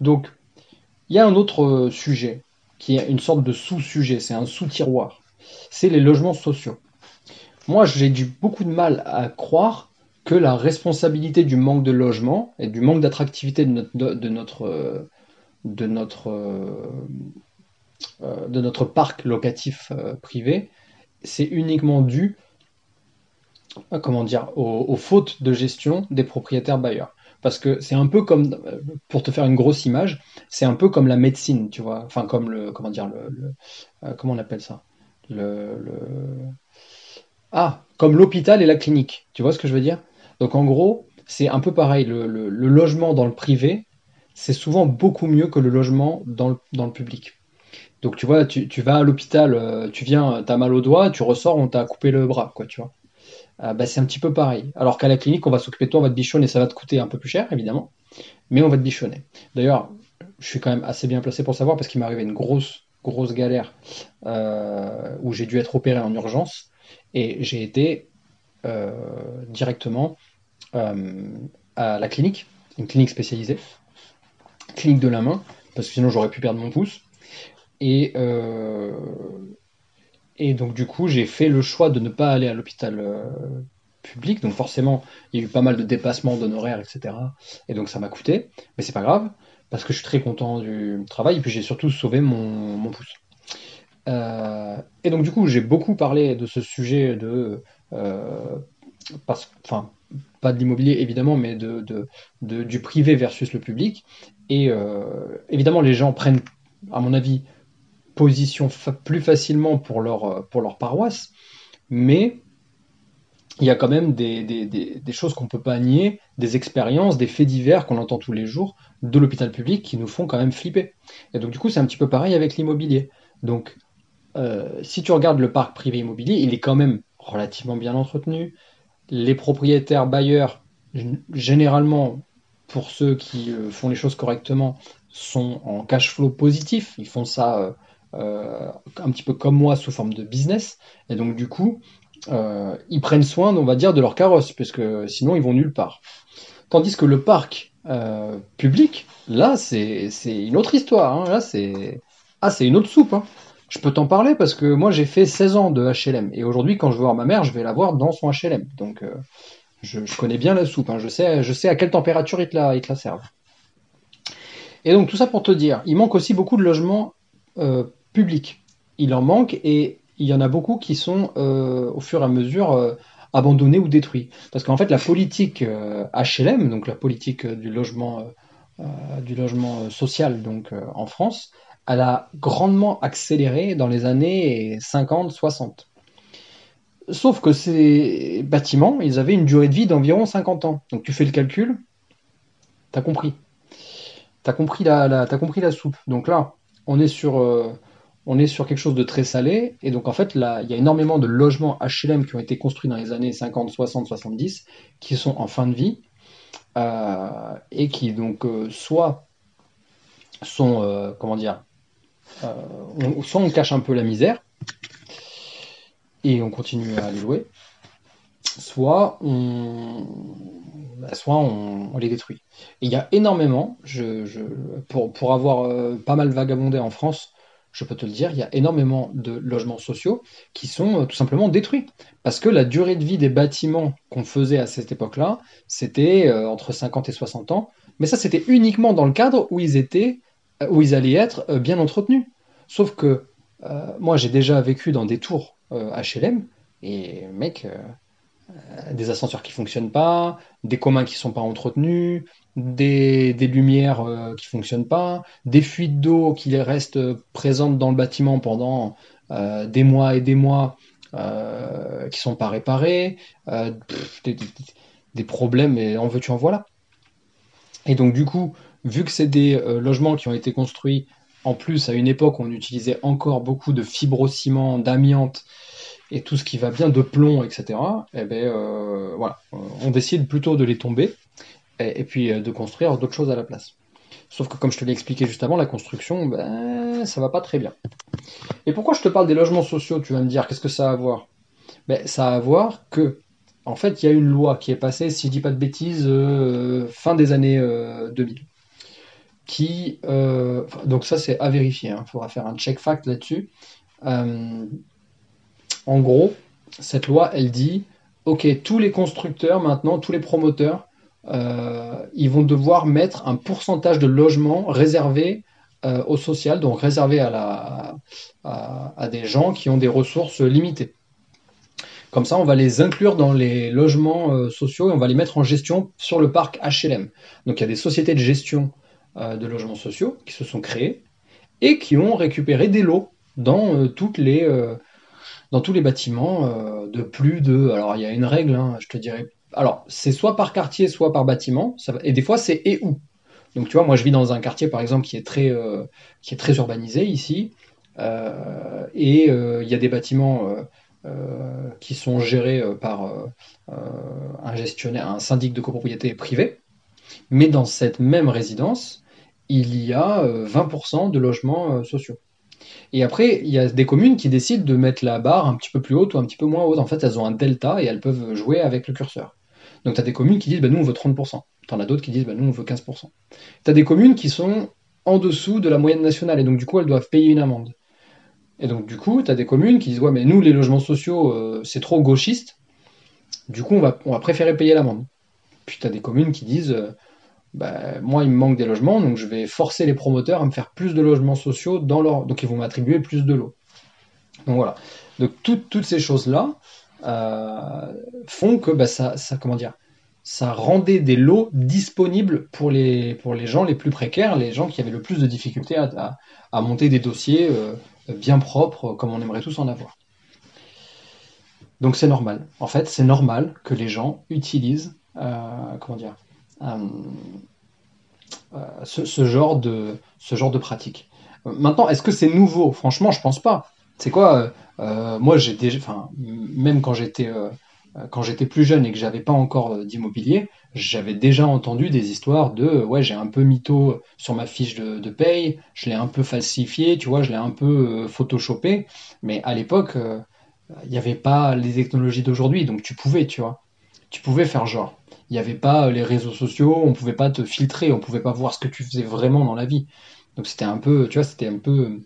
Donc, il y a un autre euh, sujet, qui est une sorte de sous-sujet, c'est un sous-tiroir. C'est les logements sociaux. Moi, j'ai du beaucoup de mal à croire que la responsabilité du manque de logement et du manque d'attractivité de notre, de notre, euh, de notre, de notre parc locatif privé, c'est uniquement dû euh, comment dire, aux, fautes de gestion des propriétaires bailleurs. Parce que c'est un peu comme, euh, pour te faire une grosse image, c'est un peu comme la médecine, tu vois. Enfin, comme le, comment dire, le, euh, comment on appelle ça? Le, Ah, comme l'hôpital et la clinique. Tu vois ce que je veux dire? Donc en gros, c'est un peu pareil. Le, logement dans le privé, c'est souvent beaucoup mieux que le logement dans le, dans le public. Donc tu vois, tu, tu vas à l'hôpital, tu viens, t'as mal au doigt, tu ressors, on t'a coupé le bras, quoi, tu vois. Euh, bah, c'est un petit peu pareil. Alors qu'à la clinique, on va s'occuper de toi, on va te bichonner, ça va te coûter un peu plus cher, évidemment, mais on va te bichonner. D'ailleurs, je suis quand même assez bien placé pour savoir parce qu'il m'est arrivé une grosse, grosse galère euh, où j'ai dû être opéré en urgence et j'ai été euh, directement à la clinique, une clinique spécialisée, clinique de la main, parce que sinon j'aurais pu perdre mon pouce. Et et donc du coup, j'ai fait le choix de ne pas aller à l'hôpital euh, public. Donc forcément, il y a eu pas mal de dépassements d'honoraires, etc. Et donc ça m'a coûté. Mais c'est pas grave, parce que je suis très content du travail. Et puis j'ai surtout sauvé mon, pouce. Euh, et donc du coup, j'ai beaucoup parlé de ce sujet de... Euh, enfin, pas de l'immobilier évidemment, mais de, du privé versus le public. Et évidemment, les gens prennent, à mon avis, position plus facilement pour leur, euh, pour leur paroisse, mais il y a quand même des, des, des, choses qu'on ne peut pas nier, des expériences, des faits divers qu'on entend tous les jours de l'hôpital public qui nous font quand même flipper. Et donc du coup, c'est un petit peu pareil avec l'immobilier. Donc, euh, si tu regardes le parc privé immobilier, il est quand même relativement bien entretenu. Les propriétaires bailleurs, généralement, pour ceux qui euh, font les choses correctement, sont en cash flow positif. Ils font ça un petit peu comme moi sous forme de business. Et donc du coup, euh, ils prennent soin, on va dire, de leur carrosse, puisque sinon ils vont nulle part. Tandis que le parc euh, public, là, c'est une autre histoire. Hein. Là, c'est ah, une autre soupe. Hein. Je peux t'en parler parce que moi, j'ai fait 16 ans de HLM. Et aujourd'hui, quand je veux voir ma mère, je vais la voir dans son HLM. Donc, je, connais bien la soupe. Hein. Je, sais, je sais à quelle température ils te la, ils te la servent. Et donc, tout ça pour te dire, il manque aussi beaucoup de logements public. Il en manque et il y en a beaucoup qui sont euh, au fur et à mesure euh, abandonnés ou détruits. Parce qu'en fait, la politique HLM, euh, donc la politique du logement, du logement social donc, en France, elle a grandement accéléré dans les années 50-60. Sauf que ces bâtiments, ils avaient une durée de vie d'environ 50 ans. Donc tu fais le calcul, t'as compris. T'as compris la, compris la soupe. Donc là, on est sur on est sur quelque chose de très salé. Et donc, en fait, là, il y a énormément de logements HLM qui ont été construits dans les années 50, 60, 70, qui sont en fin de vie, euh, et qui, donc, euh, soit sont, euh, comment dire, soit on cache un peu la misère, et on continue à les louer, soit on, bah, soit on, les détruit. Et il y a énormément, pour, avoir pas mal vagabondé en France, je peux te le dire, il y a énormément de logements sociaux qui sont euh, tout simplement détruits. Parce que la durée de vie des bâtiments qu'on faisait à cette époque-là, c'était euh, entre 50 et 60 ans. Mais ça, c'était uniquement dans le cadre où ils étaient, où ils allaient être bien entretenus. Sauf que moi, j'ai déjà vécu dans des tours HLM, et mec, euh, des ascenseurs qui fonctionnent pas, des communs qui sont pas entretenus, des, lumières euh, qui fonctionnent pas, des fuites d'eau qui restent présentes dans le bâtiment pendant euh, des mois et des mois qui sont pas réparés, des, problèmes et en veux-tu en voilà. Et donc du coup, vu que c'est des logements qui ont été construits en plus à une époque où on utilisait encore beaucoup de fibrociment, d'amiante et tout ce qui va bien de plomb, etc., eh ben, euh, voilà, on décide plutôt de les tomber et, puis euh, de construire d'autres choses à la place. Sauf que comme je te l'ai expliqué juste avant, la construction, ben, ça va pas très bien. Et pourquoi je te parle des logements sociaux Tu vas me dire, qu'est-ce que ça a à voir? Ben, Ça a à voir que, en fait, il y a une loi qui est passée, si je dis pas de bêtises, euh, fin des années 2000. Qui, donc ça c'est à vérifier, il hein. faudra faire un check fact là-dessus. En gros, cette loi, elle dit, OK, tous les constructeurs maintenant, tous les promoteurs, euh, ils vont devoir mettre un pourcentage de logements réservé euh, au social, donc réservé à, des gens qui ont des ressources limitées. Comme ça, on va les inclure dans les logements euh, sociaux et on va les mettre en gestion sur le parc HLM. Donc il y a des sociétés de gestion de logements sociaux qui se sont créées et qui ont récupéré des lots dans toutes les dans tous les bâtiments euh, de plus de. Alors, il y a une règle, hein, je te dirais. Alors, c'est soit par quartier, soit par bâtiment. Et des fois, c'est et où. Donc, tu vois, moi, je vis dans un quartier, par exemple, qui est très, euh, urbanisé ici. Euh, et il y a des bâtiments qui sont gérés par un gestionnaire, un syndic de copropriété privé. Mais dans cette même résidence, il y a 20% de logements sociaux. Et après, il y a des communes qui décident de mettre la barre un petit peu plus haute ou un petit peu moins haute. En fait, elles ont un delta et elles peuvent jouer avec le curseur. Donc, tu as des communes qui disent, bah, nous, on veut 30%. Tu en as d'autres qui disent, bah, nous, on veut 15%. Tu as des communes qui sont en dessous de la moyenne nationale et donc, du coup, elles doivent payer une amende. Et donc, du coup, tu as des communes qui disent, ouais, mais nous, les logements sociaux, euh, c'est trop gauchiste. Du coup, on va, on va préférer payer l'amende. Puis, tu as des communes qui disent, euh, bah, moi, il me manque des logements, donc je vais forcer les promoteurs à me faire plus de logements sociaux dans leur. Donc, ils vont m'attribuer plus de lots. Donc voilà. Donc toutes ces choses-là euh, font que bah, ça, ça, rendait des lots disponibles pour les, gens les plus précaires, les gens qui avaient le plus de difficultés à, à, monter des dossiers euh, bien propres, comme on aimerait tous en avoir. Donc c'est normal. En fait, c'est normal que les gens utilisent, euh, comment dire, euh, euh, ce, genre de, ce genre de pratique. Maintenant, est-ce que c'est nouveau? Franchement, je pense pas. C'est quoi euh, Moi, j'ai déjà, enfin, même quand j'étais quand j'étais plus jeune et que j'avais pas encore d'immobilier, j'avais déjà entendu des histoires de ouais j'ai un peu mytho sur ma fiche de, paye, je l'ai un peu falsifié, tu vois, je l'ai un peu photoshopé, mais à l'époque il n'y avait pas les technologies d'aujourd'hui, donc tu pouvais, tu vois, tu pouvais faire genre il n'y avait pas les réseaux sociaux, on pouvait pas te filtrer, on pouvait pas voir ce que tu faisais vraiment dans la vie. Donc c'était un peu, tu vois, c'était un peu,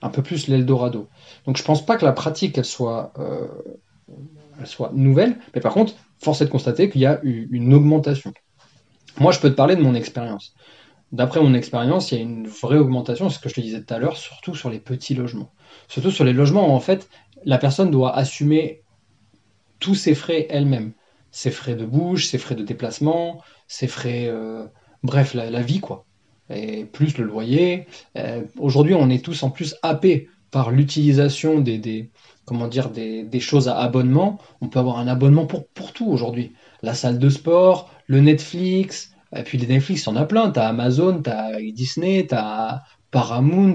un peu plus l'Eldorado. Donc je pense pas que la pratique elle soit, euh, nouvelle, mais par contre, force est de constater qu'il y a une augmentation. Moi, je peux te parler de mon expérience. D'après mon expérience, il y a une vraie augmentation, c'est ce que je te disais tout à l'heure, surtout sur les petits logements. Surtout sur les logements où en fait la personne doit assumer tous ses frais elle-même ses frais de bouche, ses frais de déplacement, ses frais, euh, bref, la, vie, quoi. Et plus le loyer. Euh, aujourd'hui, on est tous en plus happés par l'utilisation des, comment dire, des, choses à abonnement. On peut avoir un abonnement pour, pour tout aujourd'hui. La salle de sport, le Netflix, et puis les Netflix, y en a plein. Tu as Amazon, tu as Disney, tu as Paramount.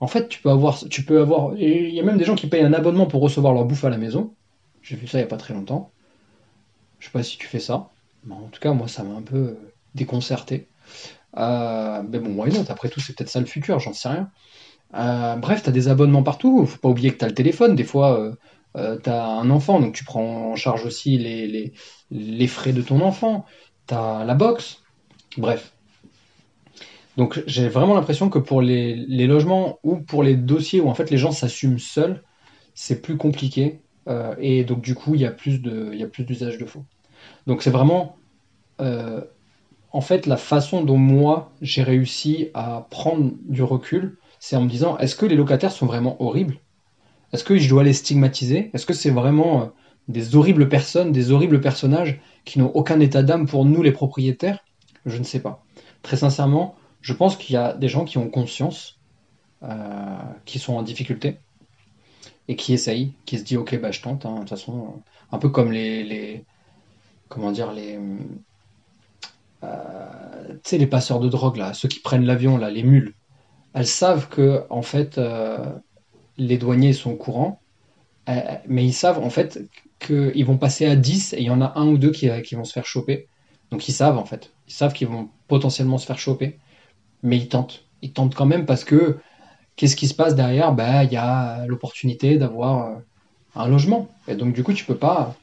En fait, tu peux avoir, tu peux avoir, il y a même des gens qui payent un abonnement pour recevoir leur bouffe à la maison. J'ai vu ça il n'y a pas très longtemps. Je sais pas si tu fais ça. Mais en tout cas, moi, ça m'a un peu euh, déconcerté. Euh, mais bon, why not? Après tout, c'est peut-être ça le futur, j'en sais rien. Euh, bref, tu as des abonnements partout. Faut pas oublier que tu as le téléphone. Des fois, euh, tu as un enfant, donc tu prends en charge aussi les, les, les frais de ton enfant, tu as la boxe, bref. Donc j'ai vraiment l'impression que pour les, les, logements ou pour les dossiers où en fait les gens s'assument seuls, c'est plus compliqué euh, et donc du coup il y a plus d'usage de faux. Donc c'est vraiment euh, en fait la façon dont moi j'ai réussi à prendre du recul, c'est en me disant est-ce que les locataires sont vraiment horribles? Est-ce que je dois les stigmatiser? Est-ce que c'est vraiment euh, des horribles personnes, des horribles personnages qui n'ont aucun état d'âme pour nous les propriétaires? Je ne sais pas. Très sincèrement, je pense qu'il y a des gens qui ont conscience, qui sont en difficulté, et qui essayent, qui se disent ok bah je tente, hein, de toute façon, un peu comme les, les comment dire les euh, les passeurs de drogue là, ceux qui prennent l'avion là, les mules, elles savent que en fait euh, les douaniers sont au courant, mais ils savent en fait qu'ils vont passer à 10 et il y en a un ou deux qui, qui vont se faire choper. Donc ils savent en fait, ils savent qu'ils vont potentiellement se faire choper mais ils tentent. Ils tentent quand même parce que qu'est-ce qui se passe derrière? Ben, il y a l'opportunité d'avoir euh, un logement. Et donc, du coup, tu peux pas,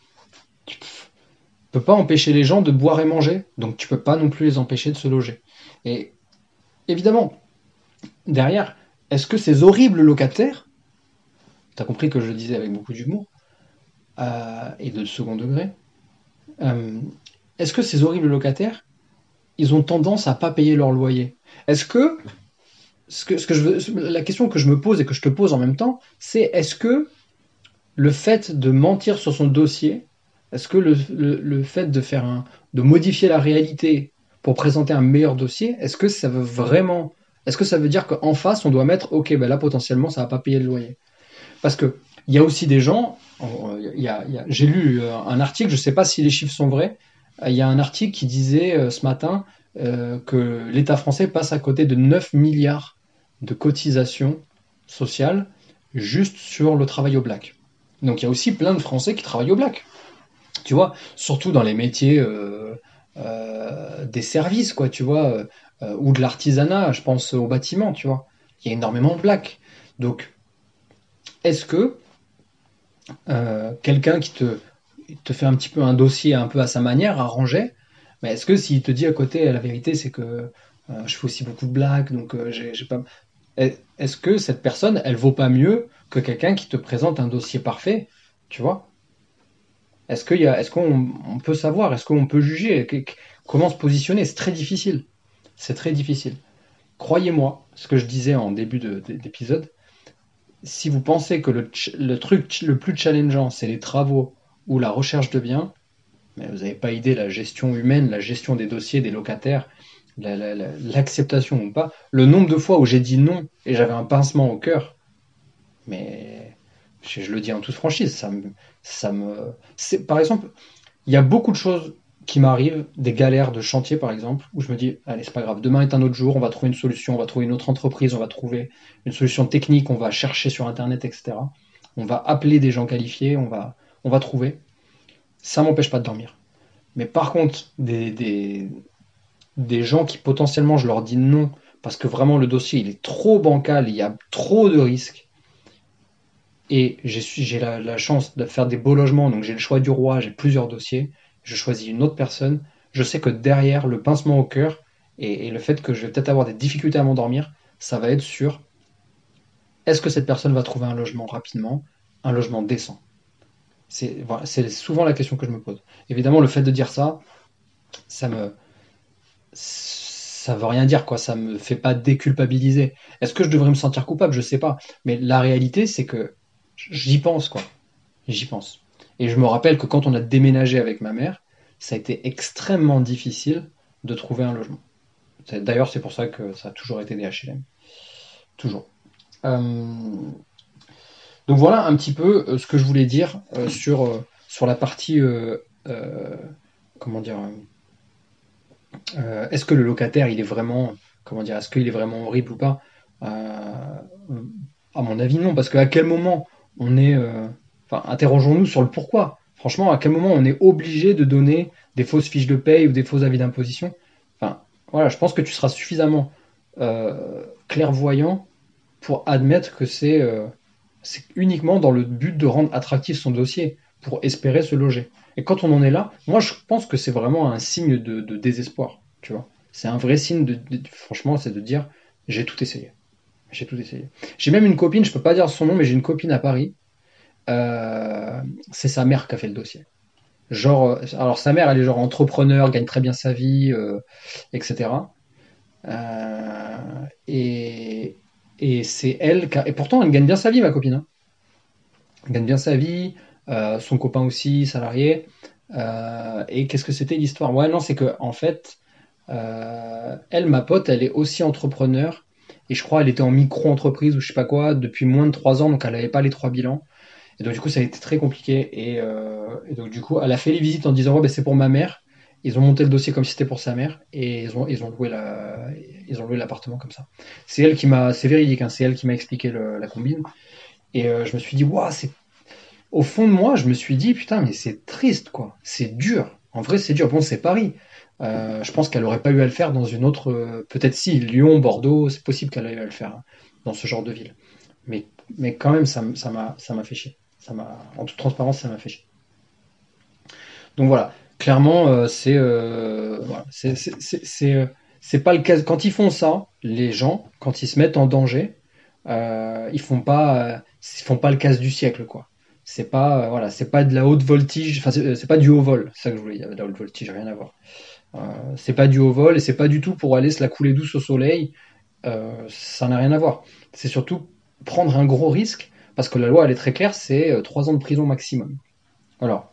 tu peux pas empêcher les gens de boire et manger. Donc, tu peux pas non plus les empêcher de se loger. Et évidemment, derrière, est-ce que ces horribles locataires, tu as compris que je le disais avec beaucoup d'humour euh, et de second degré, euh, est-ce que ces horribles locataires, ils ont tendance à pas payer leur loyer? Est-ce que, ce que, la question que je me pose et que je te pose en même temps, c'est est-ce que le fait de mentir sur son dossier, est-ce que le, fait de faire un, de modifier la réalité pour présenter un meilleur dossier, est-ce que ça veut vraiment, est-ce que ça veut dire qu'en face on doit mettre, ok, ben là potentiellement ça va pas payer le loyer, parce que il y a aussi des gens, y a, j'ai lu euh, un article, je sais pas si les chiffres sont vrais, il y a un article qui disait euh, ce matin euh, que l'État français passe à côté de 9 milliards de cotisations sociales juste sur le travail au black. Donc il y a aussi plein de Français qui travaillent au black. Tu vois, surtout dans les métiers euh, euh, des services, quoi, tu vois, ou de l'artisanat, je pense au bâtiment, tu vois. Il y a énormément de black. Donc, est-ce que quelqu'un qui te, te fait un petit peu un dossier un peu à sa manière, arrangé, mais est-ce que s'il te dit à côté, la vérité, c'est que euh, je fais aussi beaucoup de blagues, donc euh, j'ai pas. Est-ce que cette personne, elle vaut pas mieux que quelqu'un qui te présente un dossier parfait, tu vois? Est-ce qu'on peut savoir, est-ce qu'on peut juger, comment se positionner? C'est très difficile. C'est très difficile. Croyez-moi, ce que je disais en début d'épisode, si vous pensez que le, le truc le plus challengeant, c'est les travaux ou la recherche de biens, mais vous n'avez pas idée la gestion humaine, la gestion des dossiers des locataires, l'acceptation ou pas. Le nombre de fois où j'ai dit non et j'avais un pincement au cœur, mais je, le dis en toute franchise, ça me, ça me, par exemple, il y a beaucoup de choses qui m'arrivent, des galères de chantier par exemple, où je me dis, allez, c'est pas grave, demain est un autre jour, on va trouver une solution, on va trouver une autre entreprise, on va trouver une solution technique, on va chercher sur Internet, etc. On va appeler des gens qualifiés, on va, on va trouver ça m'empêche pas de dormir. Mais par contre, des, des, gens qui potentiellement je leur dis non parce que vraiment le dossier il est trop bancal, il y a trop de risques. Et j'ai la, la chance de faire des beaux logements, donc j'ai le choix du roi, j'ai plusieurs dossiers. Je choisis une autre personne. Je sais que derrière le pincement au cœur et, et le fait que je vais peut-être avoir des difficultés à m'endormir, ça va être sur est-ce que cette personne va trouver un logement rapidement, un logement décent? C'est souvent la question que je me pose. Évidemment, le fait de dire ça, ça me. Ça veut rien dire, quoi. Ça me fait pas déculpabiliser. Est-ce que je devrais me sentir coupable? Je sais pas. Mais la réalité, c'est que j'y pense, quoi. J'y pense. Et je me rappelle que quand on a déménagé avec ma mère, ça a été extrêmement difficile de trouver un logement. D'ailleurs, c'est pour ça que ça a toujours été des HLM. Toujours. Euh, donc voilà un petit peu euh, ce que je voulais dire euh, sur la partie comment dire est-ce que le locataire il est vraiment comment dire est-ce qu'il est vraiment horrible ou pas? À mon avis non parce qu'à quel moment on est interrogeons-nous sur le pourquoi. Franchement à quel moment on est obligé de donner des fausses fiches de paye ou des faux avis d'imposition? Enfin voilà je pense que tu seras suffisamment clairvoyant pour admettre que c'est uniquement dans le but de rendre attractif son dossier pour espérer se loger. Et quand on en est là, moi je pense que c'est vraiment un signe de, désespoir, tu vois. C'est un vrai signe de, franchement, c'est de dire j'ai tout essayé. J'ai tout essayé. J'ai même une copine, je peux pas dire son nom, mais j'ai une copine à Paris. Euh, c'est sa mère qui a fait le dossier. Genre, euh, alors sa mère, elle est genre entrepreneur, gagne très bien sa vie, euh, etc. et, c'est elle qui a, et pourtant elle gagne bien sa vie, ma copine. Hein. Elle gagne bien sa vie, son copain aussi, salarié. et qu'est-ce que c'était l'histoire? Ouais, non, c'est que en fait, elle, ma pote, elle est aussi entrepreneur et je crois elle était en micro-entreprise ou je sais pas quoi depuis moins de trois ans, donc elle n'avait pas les trois bilans. Et donc du coup ça a été très compliqué. Et, euh, donc du coup elle a fait les visites en disant ouais ben, c'est pour ma mère. Ils ont monté le dossier comme si c'était pour sa mère et ils ont ils ont loué la ils ont loué l'appartement comme ça. C'est elle qui m'a c'est véridique hein, c'est elle qui m'a expliqué la combine. Et euh, je me suis dit waouh c'est au fond de moi je me suis dit putain mais c'est triste quoi c'est dur en vrai c'est dur bon c'est Paris euh, je pense qu'elle aurait pas eu à le faire dans une autre. Euh, peut-être si, Lyon, Bordeaux, c'est possible qu'elle ait eu à le faire hein, dans ce genre de ville. Mais, mais quand même, ça m'a fait chier. Ça en toute transparence, ça m'a fait chier. Donc voilà, clairement, euh, c'est voilà, c'est pas le cas. Quand ils font ça, les gens, quand ils se mettent en danger, ils font pas, ils font pas le casse du siècle, quoi. C'est pas, voilà, c'est pas de la haute voltige. Enfin, c'est pas du haut vol. Ça que je voulais dire. De la haute voltige, rien à voir. Euh, c'est pas du haut vol et c'est pas du tout pour aller se la couler douce au soleil. Euh, ça n'a rien à voir. C'est surtout prendre un gros risque parce que la loi elle est très claire, c'est 3 euh, ans de prison maximum. Alors,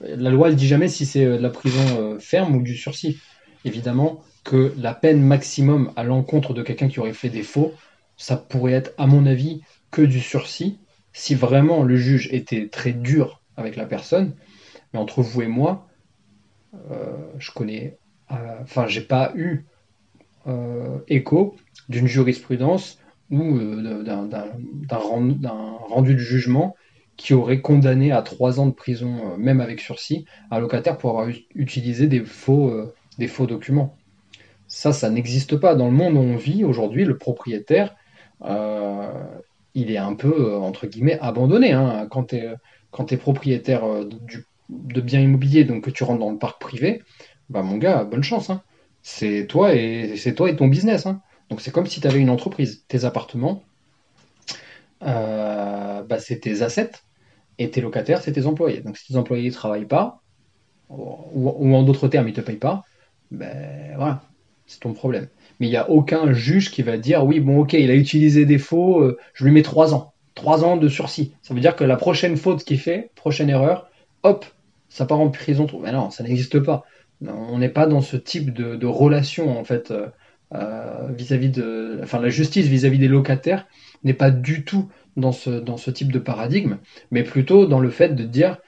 la loi elle dit jamais si c'est de la prison ferme ou du sursis. Évidemment que la peine maximum à l'encontre de quelqu'un qui aurait fait des faux, ça pourrait être à mon avis que du sursis si vraiment le juge était très dur avec la personne. Mais entre vous et moi, euh, je connais, euh, enfin, j'ai pas eu euh, écho d'une jurisprudence ou d'un rendu de jugement qui aurait condamné à trois ans de prison, même avec sursis, un locataire pour avoir utilisé des faux, des faux documents. Ça, ça n'existe pas. Dans le monde où on vit aujourd'hui, le propriétaire, il est un peu, entre guillemets, abandonné. Hein. Quand tu es, propriétaire du de biens immobiliers, donc que tu rentres dans le parc privé, bah mon gars, bonne chance. Hein. C'est toi et toi et ton business. Hein. Donc c'est comme si tu avais une entreprise. Tes appartements, euh, bah, c'est tes assets et tes locataires, c'est tes employés. Donc si tes employés ne travaillent pas, ou, en d'autres termes, ils ne te payent pas, ben voilà, c'est ton problème. Mais il n'y a aucun juge qui va dire oui, bon, ok, il a utilisé des faux, euh, je lui mets trois ans. Trois ans de sursis. Ça veut dire que la prochaine faute qu'il fait, prochaine erreur, hop, ça part en prison. Mais non, ça n'existe pas. On n'est pas dans ce type de, relation en fait euh, euh, vis-à-vis de, enfin la justice vis-à-vis des locataires n'est pas du tout dans ce type de paradigme, mais plutôt dans le fait de dire,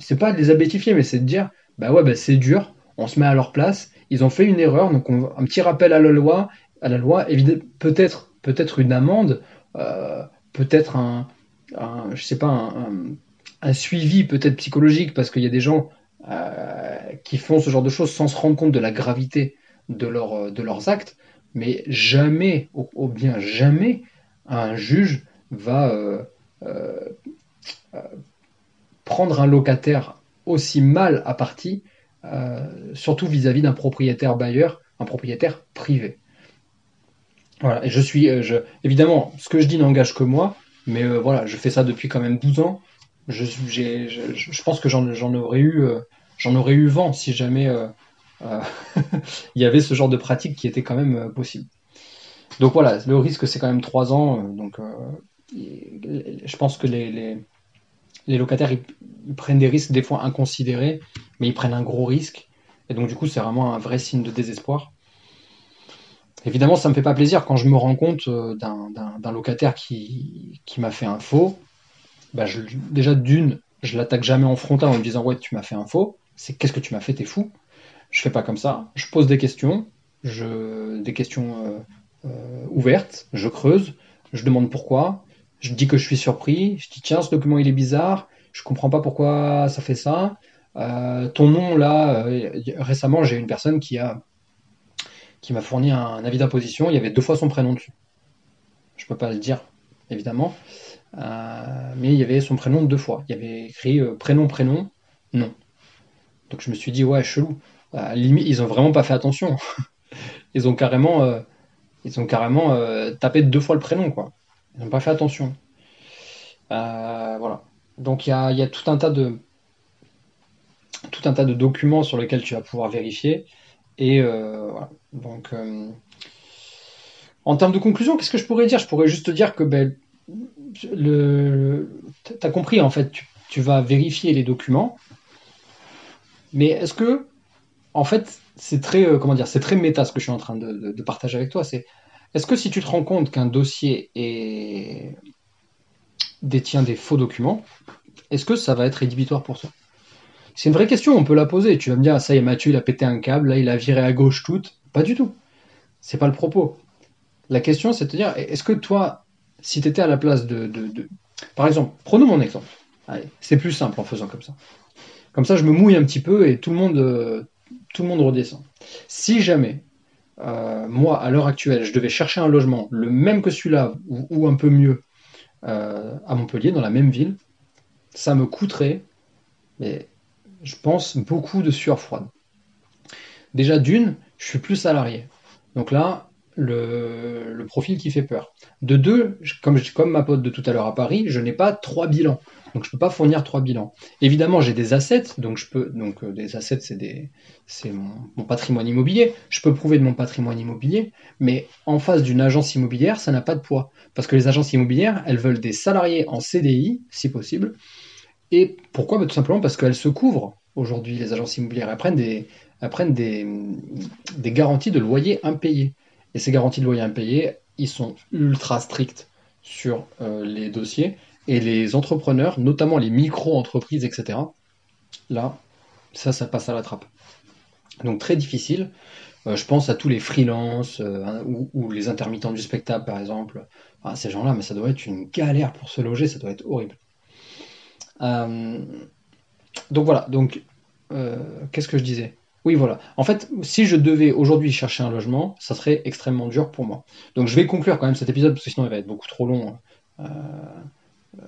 c'est pas de les abétifier, mais c'est de dire, bah ouais, bah c'est dur, on se met à leur place, ils ont fait une erreur, donc un petit rappel à la loi, à la loi, peut-être peut-être une amende, peut-être un, je sais pas un suivi peut-être psychologique, parce qu'il y a des gens euh, qui font ce genre de choses sans se rendre compte de la gravité de, leur, de leurs actes, mais jamais, ou, bien jamais, un juge va euh, euh, prendre un locataire aussi mal à partie, surtout vis-à-vis d'un propriétaire bailleur, un propriétaire privé. Voilà, et je suis, je, évidemment, ce que je dis n'engage que moi, mais voilà, je fais ça depuis quand même 12 ans je, je, pense que j'en aurais eu euh, j'en aurais eu vent si jamais euh, euh, il y avait ce genre de pratique qui était quand même possible. Donc voilà, le risque c'est quand même trois ans. donc je pense que les, les locataires ils, prennent des risques des fois inconsidérés, mais ils prennent un gros risque. Et donc du coup c'est vraiment un vrai signe de désespoir. Évidemment, ça me fait pas plaisir quand je me rends compte d'un locataire qui, m'a fait un faux, bah, déjà d'une, je l'attaque jamais en frontal en me disant ouais tu m'as fait un faux, c'est qu'est-ce que tu m'as fait, t'es fou. Je fais pas comme ça, je pose des questions, des questions euh, euh, ouvertes, je creuse, je demande pourquoi, je dis que je suis surpris, je dis tiens ce document il est bizarre, je comprends pas pourquoi ça fait ça. Euh, ton nom là, récemment j'ai une personne qui a qui m'a fourni un, avis d'imposition, il y avait deux fois son prénom dessus. Je peux pas le dire évidemment, mais il y avait son prénom deux fois. Il y avait écrit prénom, prénom, non. Donc je me suis dit, ouais, chelou. limite, ils ont vraiment pas fait attention. ils ont carrément, ils ont carrément tapé deux fois le prénom, quoi. Ils n'ont pas fait attention. voilà. Donc il y a, tout un tas de documents sur lesquels tu vas pouvoir vérifier. Et voilà. Donc en termes de conclusion, qu'est-ce que je pourrais dire? Je pourrais juste te dire que ben, as compris, en fait, tu, vas vérifier les documents. Mais est-ce que, en fait, c'est très, euh, comment dire, c'est très méta ce que je suis en train de, partager avec toi. Est-ce que si tu te rends compte qu'un dossier détient des faux documents, est-ce que ça va être rédhibitoire pour toi? C'est une vraie question, on peut la poser. Tu vas me dire, ah, ça y est, Mathieu, il a pété un câble, là, il a viré à gauche tout. Pas du tout. C'est pas le propos. La question, c'est de te dire, est-ce que toi, si tu étais à la place de, Par exemple, prenons mon exemple. C'est plus simple en faisant comme ça. Comme ça, je me mouille un petit peu et tout le monde, euh, tout le monde redescend. Si jamais, euh, moi, à l'heure actuelle, je devais chercher un logement, le même que celui-là, ou, un peu mieux, euh, à Montpellier, dans la même ville, ça me coûterait, mais je pense, beaucoup de sueur froide. Déjà, d'une, je suis plus salarié. Donc là, le, profil qui fait peur. De deux, comme, comme ma pote de tout à l'heure à Paris, je n'ai pas trois bilans. Donc je peux pas fournir trois bilans. Évidemment, j'ai des assets, donc je peux donc euh, des assets c'est des c'est mon, patrimoine immobilier. Je peux prouver de mon patrimoine immobilier, mais en face d'une agence immobilière, ça n'a pas de poids parce que les agences immobilières, elles veulent des salariés en CDI si possible. Et pourquoi? Bah, Tout simplement parce qu'elles se couvrent aujourd'hui les agences immobilières. Elles prennent des elles prennent des, des garanties de loyer impayés. Et ces garanties de loyer impayées, ils sont ultra stricts sur euh, les dossiers. Et les entrepreneurs, notamment les micro-entreprises, etc., là, ça, ça passe à la trappe. Donc très difficile. Euh, je pense à tous les freelances euh, ou, les intermittents du spectacle, par exemple. ces gens-là, mais ça doit être une galère pour se loger, ça doit être horrible. donc voilà, donc qu'est-ce que je disais? Oui, voilà. En fait, si je devais aujourd'hui chercher un logement, ça serait extrêmement dur pour moi. Donc je vais conclure quand même cet épisode parce que sinon il va être beaucoup trop long. Hein. Euh,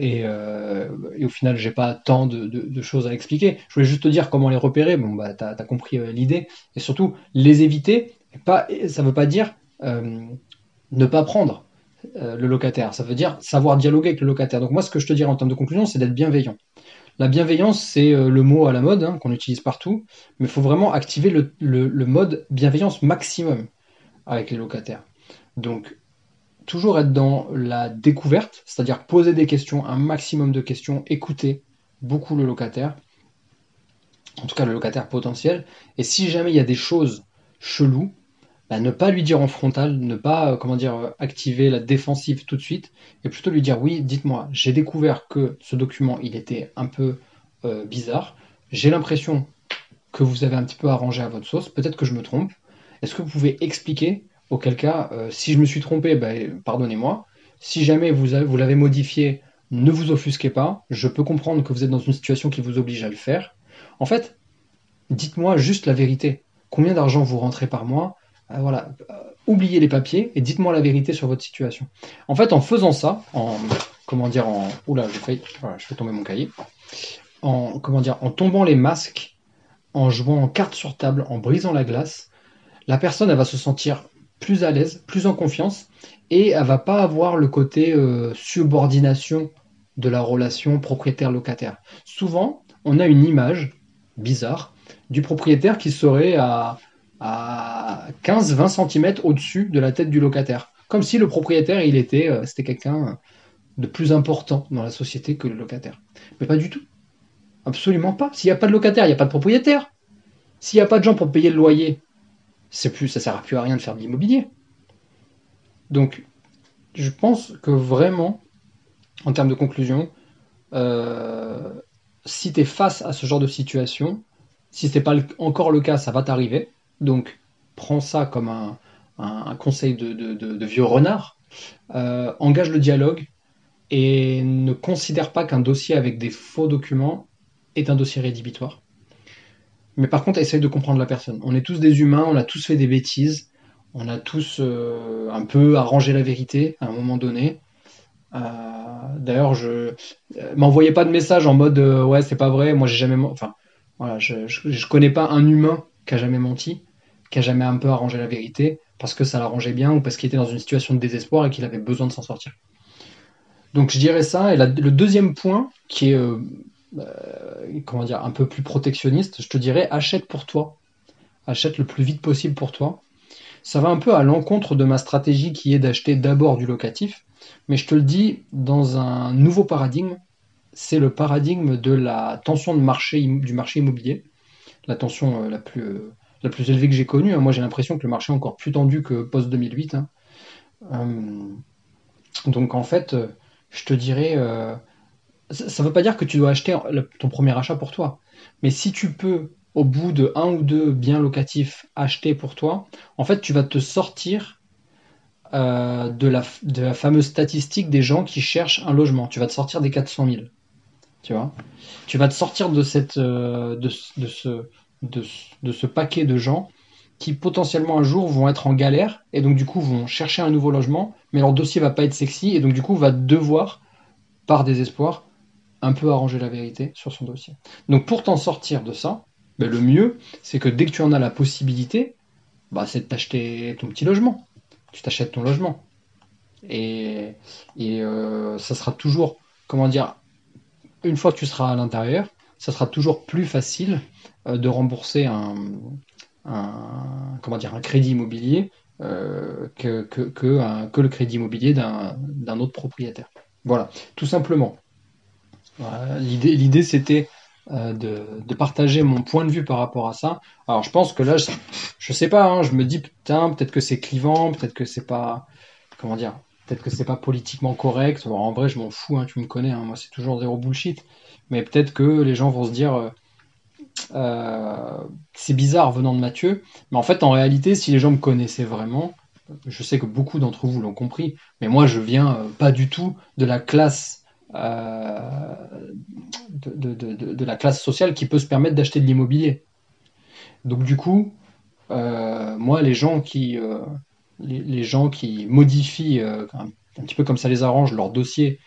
euh, et, au final, j'ai pas tant de, choses à expliquer. Je voulais juste te dire comment les repérer. Bon, bah, tu as, compris euh, l'idée. Et surtout, les éviter. Pas, ça veut pas dire ne pas prendre le locataire. Ça veut dire savoir dialoguer avec le locataire. Donc moi, ce que je te dirais en termes de conclusion, c'est d'être bienveillant. La bienveillance, c'est euh, le mot à la mode, hein, qu'on utilise partout, mais il faut vraiment activer le, mode bienveillance maximum avec les locataires. Donc, toujours être dans la découverte, c'est-à-dire poser des questions, un maximum de questions, écouter beaucoup le locataire, en tout cas le locataire potentiel, et si jamais il y a des choses cheloues, bah, ne pas lui dire en frontal, ne pas euh, comment dire euh, activer la défensive tout de suite, et plutôt lui dire oui, dites-moi, j'ai découvert que ce document il était un peu euh, bizarre, j'ai l'impression que vous avez un petit peu arrangé à votre sauce, peut-être que je me trompe. Est-ce que vous pouvez expliquer Auquel cas, si je me suis trompé, bah, pardonnez-moi. Si jamais vous, vous l'avez modifié, ne vous offusquez pas. Je peux comprendre que vous êtes dans une situation qui vous oblige à le faire. En fait, dites-moi juste la vérité. Combien d'argent vous rentrez par mois? Voilà, euh, oubliez les papiers et dites-moi la vérité sur votre situation. En fait, en faisant ça, en comment dire, en oula, je fais, je fais tomber mon cahier, en comment dire, en tombant les masques, en jouant en carte sur table, en brisant la glace, la personne elle va se sentir plus à l'aise, plus en confiance et elle va pas avoir le côté euh, subordination de la relation propriétaire-locataire. Souvent, on a une image bizarre du propriétaire qui serait à à 15-20 cm au-dessus de la tête du locataire. Comme si le propriétaire, il était, euh, c'était quelqu'un de plus important dans la société que le locataire. Mais pas du tout. Absolument pas. S'il n'y a pas de locataire, il n'y a pas de propriétaire. S'il n'y a pas de gens pour payer le loyer, plus, ça sert plus à rien de faire de l'immobilier. Donc, je pense que vraiment, en termes de conclusion, euh, si tu es face à ce genre de situation, si ce n'est pas encore le cas, ça va t'arriver. Donc, prends ça comme un, conseil de, vieux renard. Euh, engage le dialogue et ne considère pas qu'un dossier avec des faux documents est un dossier rédhibitoire. Mais par contre, essaye de comprendre la personne. On est tous des humains, on a tous fait des bêtises, on a tous euh, un peu arrangé la vérité à un moment donné. D'ailleurs, je m'envoyez pas de message en mode ouais c'est pas vrai, moi j'ai jamais, enfin voilà, je, je, connais pas un humain qui a jamais menti, qui a jamais un peu arrangé la vérité parce que ça l'arrangeait bien ou parce qu'il était dans une situation de désespoir et qu'il avait besoin de s'en sortir. Donc je dirais ça. Et le deuxième point, qui est euh, euh, comment dire, un peu plus protectionniste, je te dirais achète pour toi. Achète le plus vite possible pour toi. Ça va un peu à l'encontre de ma stratégie qui est d'acheter d'abord du locatif. Mais je te le dis, dans un nouveau paradigme, c'est le paradigme de la tension de marché, du marché immobilier. La tension euh, la plus, la plus élevée que j'ai connue. Hein. Moi, j'ai l'impression que le marché est encore plus tendu que post-2008. Hein. donc, en fait, je te dirais, euh, ça ne veut pas dire que tu dois acheter ton premier achat pour toi. Mais si tu peux, au bout de un ou deux biens locatifs, acheter pour toi, en fait, tu vas te sortir euh, de, la, fameuse statistique des gens qui cherchent un logement. Tu vas te sortir des 400 000. Tu vois? Tu vas te sortir de, cette, euh, de, ce, de, ce paquet de gens qui potentiellement un jour vont être en galère et donc du coup vont chercher un nouveau logement, mais leur dossier va pas être sexy et donc du coup va devoir, par désespoir, un peu arranger la vérité sur son dossier. Donc pour t'en sortir de ça, ben, le mieux, c'est que dès que tu en as la possibilité, bah, c'est de t'acheter ton petit logement. Tu t'achètes ton logement. Et, et euh, ça sera toujours, comment dire, une fois que tu seras à l'intérieur, ça sera toujours plus facile de rembourser un, comment dire, un crédit immobilier euh, que, que, le crédit immobilier d'un autre propriétaire. Voilà, tout simplement. L'idée c'était euh, de, de, partager mon point de vue par rapport à ça. Alors je pense que là, je, je sais pas, hein, je me dis putain, peut-être que c'est clivant, peut-être que c'est pas, comment dire, peut-être que c'est pas politiquement correct. en vrai, je m'en fous, hein, tu me connais, hein, moi c'est toujours zéro bullshit. Mais peut-être que les gens vont se dire, euh, euh, c'est bizarre venant de Mathieu, mais en fait, en réalité, si les gens me connaissaient vraiment, je sais que beaucoup d'entre vous l'ont compris, mais moi, je viens euh, pas du tout de la classe euh, de, la classe sociale qui peut se permettre d'acheter de l'immobilier. Donc du coup, moi, les gens qui les, gens qui modifient un, un, petit peu comme ça les arrange leur dossier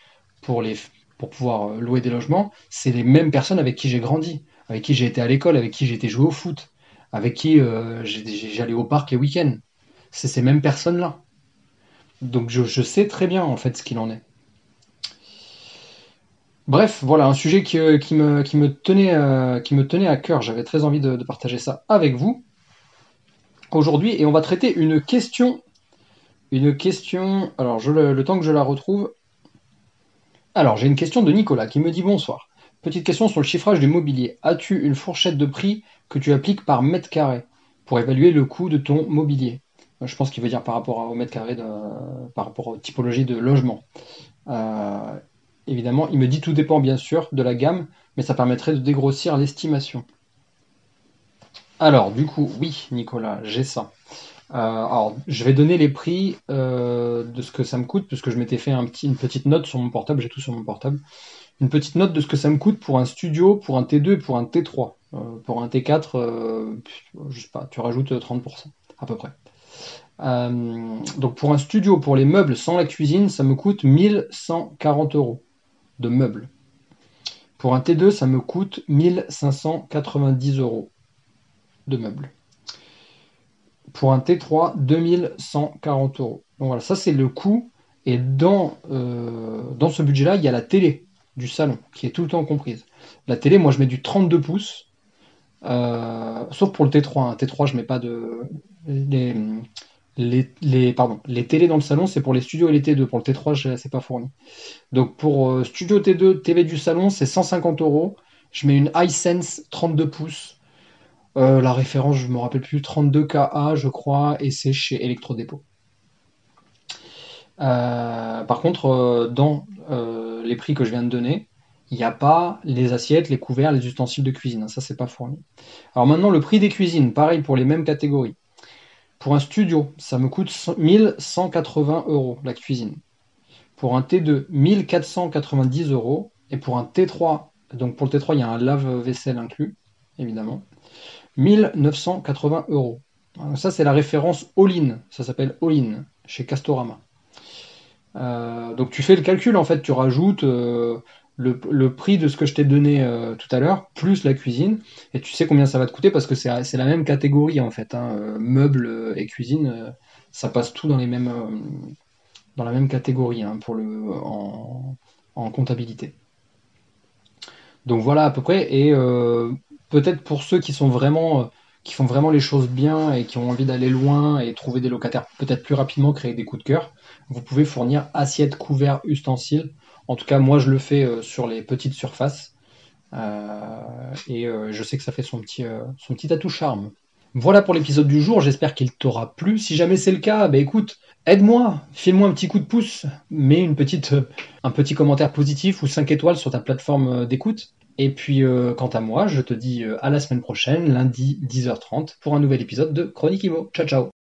pour les pour pouvoir louer des logements, c'est les mêmes personnes avec qui j'ai grandi avec qui j'ai été à l'école, avec qui j'ai été joué au foot, avec qui euh, j'allais au parc les week-ends. C'est ces mêmes personnes-là. Donc je, sais très bien en fait ce qu'il en est. Bref, voilà un sujet qui, euh, euh, me tenait à cœur. J'avais très envie de, partager ça avec vous aujourd'hui et on va traiter une question. Une question. Alors, le temps que je la retrouve. Alors, j'ai une question de Nicolas qui me dit bonsoir. Petite question sur le chiffrage du mobilier. As-tu une fourchette de prix que tu appliques par mètre carré pour évaluer le coût de ton mobilier? Euh, Je pense qu'il veut dire par rapport au mètre carré, par rapport aux typologies de logement. Euh, évidemment, il me dit tout dépend bien sûr de la gamme, mais ça permettrait de dégrossir l'estimation. Alors, du coup, oui, Nicolas, j'ai ça. Euh, alors, je vais donner les prix de ce que ça me coûte, puisque je m'étais fait une petite note sur mon portable, j'ai tout sur mon portable une petite note de ce que ça me coûte pour un studio, pour un T2 et pour un T3. Euh, pour un T4, euh, sais pas, tu rajoutes 30% à peu près. Euh, donc pour un studio, pour les meubles sans la cuisine, ça me coûte 1140 euros de meubles. Pour un T2, ça me coûte 1590 euros de meubles. Pour un T3, 2140 euros. Donc voilà, ça c'est le coût. Et dans, dans ce budget-là, il y a la télé du salon, qui est tout le temps comprise. La télé, moi, je mets du 32 pouces, euh, sauf pour le T3. Hein. T3, je mets pas de. Les, les, pardon, les télés dans le salon, c'est pour les studios et les T2. Pour le T3, c'est pas fourni. Donc pour euh, studio T2, TV du salon, c'est 150 euros. Je mets une iSense 32 pouces. Euh, la référence, je me rappelle plus, 32KA, je crois, et c'est chez Electrodépôt. Euh, par contre, dans les prix que je viens de donner, il n'y a pas les assiettes, les couverts, les ustensiles de cuisine. Ça, c'est pas fourni. Alors maintenant, le prix des cuisines, pareil pour les mêmes catégories. Pour un studio, ça me coûte 1180 euros la cuisine. Pour un T2, 1490 euros. Et pour un T3, donc pour le T3, il y a un lave-vaisselle inclus, évidemment, 1980 euros. ça, c'est la référence all-in. Ça s'appelle all-in chez Castorama. Donc tu fais le calcul en fait, tu rajoutes le, prix de ce que je t'ai donné euh, tout à l'heure, plus la cuisine, et tu sais combien ça va te coûter parce que c'est la même catégorie en fait. Hein, euh, meubles et cuisine, euh, ça passe tout dans les mêmes dans la même catégorie hein, en, en, comptabilité. Donc voilà à peu près. Et peut-être pour ceux qui sont vraiment qui font vraiment les choses bien et qui ont envie d'aller loin et trouver des locataires peut-être plus rapidement, créer des coups de cœur, vous pouvez fournir assiettes, couverts, ustensiles en tout cas, moi, je le fais euh, sur les petites surfaces. Euh, et euh, je sais que ça fait son petit, son petit atout charme. Voilà pour l'épisode du jour, j'espère qu'il t'aura plu. Si jamais c'est le cas, bah écoute, aide-moi, file-moi un petit coup de pouce, mets une petite, un petit commentaire positif ou 5 étoiles sur ta plateforme d'écoute. Et puis, quant à moi, je te dis à la semaine prochaine, lundi 10h30, pour un nouvel épisode de Chronique Imo. Ciao, ciao